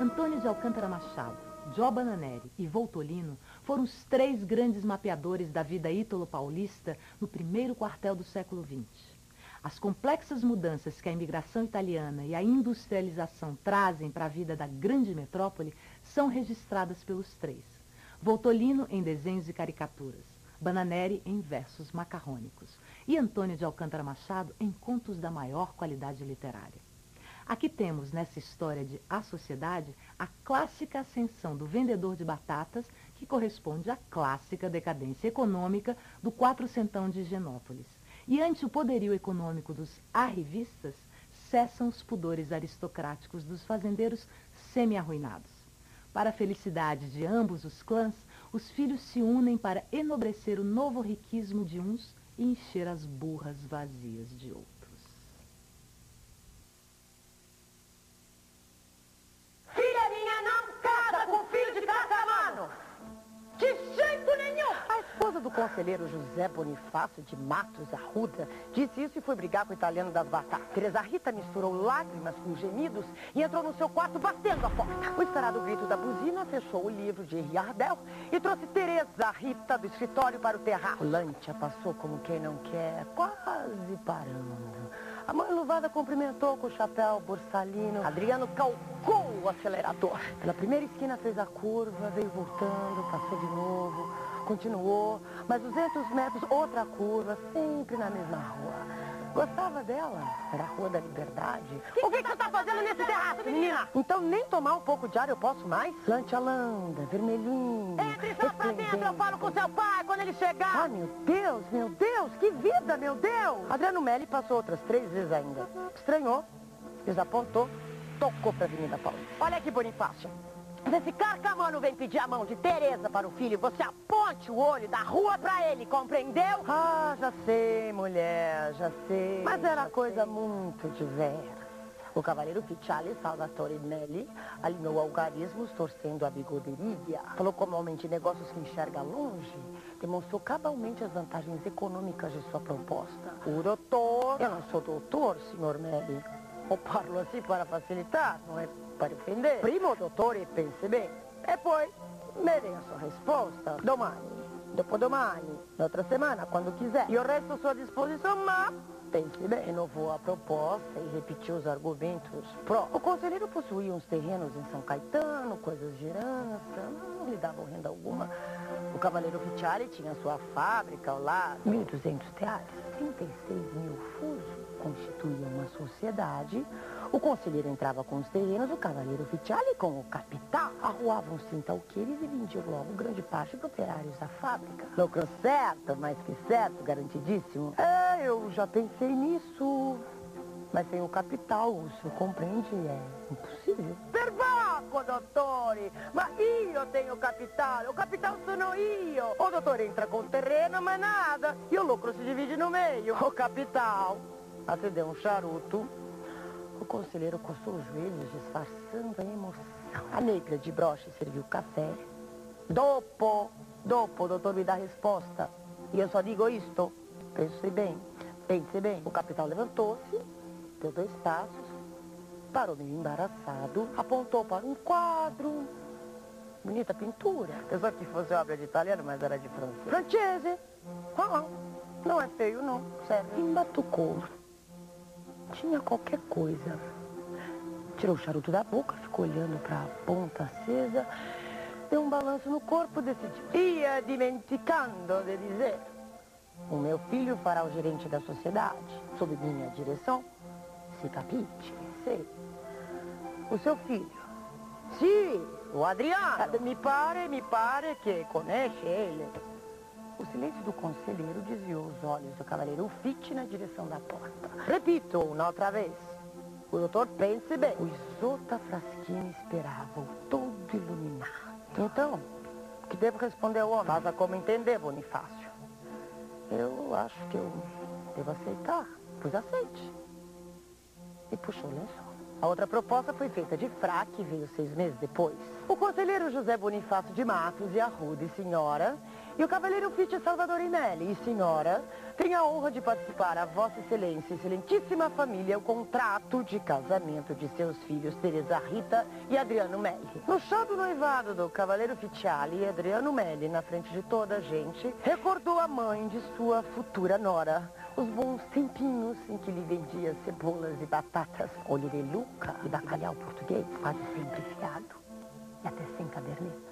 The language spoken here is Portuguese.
Antônio de Alcântara Machado, Jó Bananeri e Voltolino foram os três grandes mapeadores da vida ítalo-paulista no primeiro quartel do século XX. As complexas mudanças que a imigração italiana e a industrialização trazem para a vida da grande metrópole são registradas pelos três. Voltolino em desenhos e caricaturas, Bananeri em versos macarrônicos e Antônio de Alcântara Machado em contos da maior qualidade literária. Aqui temos, nessa história de A Sociedade, a clássica ascensão do vendedor de batatas, que corresponde à clássica decadência econômica do quatrocentão de Higienópolis. E ante o poderio econômico dos arrivistas, cessam os pudores aristocráticos dos fazendeiros semi-arruinados. Para a felicidade de ambos os clãs, os filhos se unem para enobrecer o novo riquismo de uns e encher as burras vazias de outros. Conselheiro José Bonifácio de Matos Arruda disse isso e foi brigar com o italiano das batatas. Teresa Rita misturou lágrimas com gemidos e entrou no seu quarto batendo a porta. O esperado grito da buzina fechou o livro de Riardel e trouxe Teresa Rita do escritório para o terraço. Lântia passou como quem não quer, quase parando. A mãe luvada cumprimentou com o chapéu borsalino. Adriano calcou o acelerador. Pela primeira esquina fez a curva, veio voltando, passou de novo, continuou. Mais 200 metros, outra curva, sempre na mesma rua. Gostava dela. Era a Rua da Liberdade. Que o que, que você tá fazendo nesse terraço, menina? Então nem tomar um pouco de ar eu posso mais? Lantialanda, vermelhinho. Entre só pra dentro, eu falo com seu pai quando ele chegar. Ah, meu Deus, meu Deus, que vida, meu Deus! Adriano Melli passou outras três vezes ainda. Estranhou, desapontou, tocou pra Avenida Paulista. Olha que Bonifácio. Se esse carcamano vem pedir a mão de Tereza para o filho, você aponte o olho da rua pra ele, compreendeu? Ah, já sei, mulher, já sei. Mas era coisa muito diversa. O cavaleiro Ficciale Salvatore Melli alinhou algarismos torcendo a bigoderia. Falou como homem de negócios que enxerga longe. Demonstrou cabalmente as vantagens econômicas de sua proposta. O doutor... Eu não sou doutor, senhor Melli. Eu parlo assim para facilitar, não é para ofender. Primo, dottore, pense bem. E poi, me a sua resposta. Domani, dopodomani, na outra semana, quando quiser. E o resto à sua disposição, mas... Pense bem, renovou a proposta e repetiu os argumentos pró. O conselheiro possuía uns terrenos em São Caetano, coisas de herança, não lhe davam renda alguma. O cavaleiro Ficciari tinha sua fábrica ao lado. 1.200 reais, 36 mil fusos constituíam uma sociedade. O conselheiro entrava com os terrenos, o cavaleiro Ficciali com o capital. Arruavam-se então alqueires e vendiam logo grande parte dos operários da fábrica. Lucro certo, mais que certo, garantidíssimo. É, eu já pensei nisso. Mas sem o capital, o senhor compreende, é impossível. Perbacco, dottore! Ma io tenho capital, o capital sono io. O dottore entra com o terreno, mas nada. E o lucro se divide no meio. O capital acendeu um charuto. O conselheiro coçou os joelhos, disfarçando a emoção. A negra de broche serviu café. Dopo, dopo, o doutor me dá a resposta. E eu só digo isto. Pense bem, pense bem. O capitão levantou-se, deu dois passos, parou meio embaraçado, apontou para um quadro. Bonita pintura. Pensou que fosse obra de italiano, mas era de francês. Francese. Ah, não é feio, não. Sério. Embatucou. Tinha qualquer coisa. Tirou o charuto da boca, ficou olhando para a ponta acesa, deu um balanço no corpo e decidiu. Ia dimenticando de dizer. O meu filho fará o gerente da sociedade, sob minha direção. Se capite, sei. O seu filho. Sim, o Adriano. Me pare, me pare que conhece ele. Silêncio do conselheiro desviou os olhos do cavaleiro Fitt na direção da porta. Repito, uma outra vez. O doutor pense bem. O Isota Fraschini esperava, todo iluminado. Então, que devo responder ao homem? Faça como entender, Bonifácio. Eu acho que eu devo aceitar. Pois aceite. E puxou o lençol. A outra proposta foi feita de fraque e veio seis meses depois. O conselheiro José Bonifácio de Matos e Arruda e senhora E o cavaleiro Fitte Salvadorinelli, e senhora, tem a honra de participar a Vossa Excelência e Excelentíssima Família o contrato de casamento de seus filhos Teresa Rita e Adriano Melli. No chá do noivado do cavaleiro Ficciali, Adriano Melli, na frente de toda a gente, recordou a mãe de sua futura nora, os bons tempinhos em que lhe vendia cebolas e batatas, olho de luca e bacalhau português, quase sempre fiado e até sem caderneta.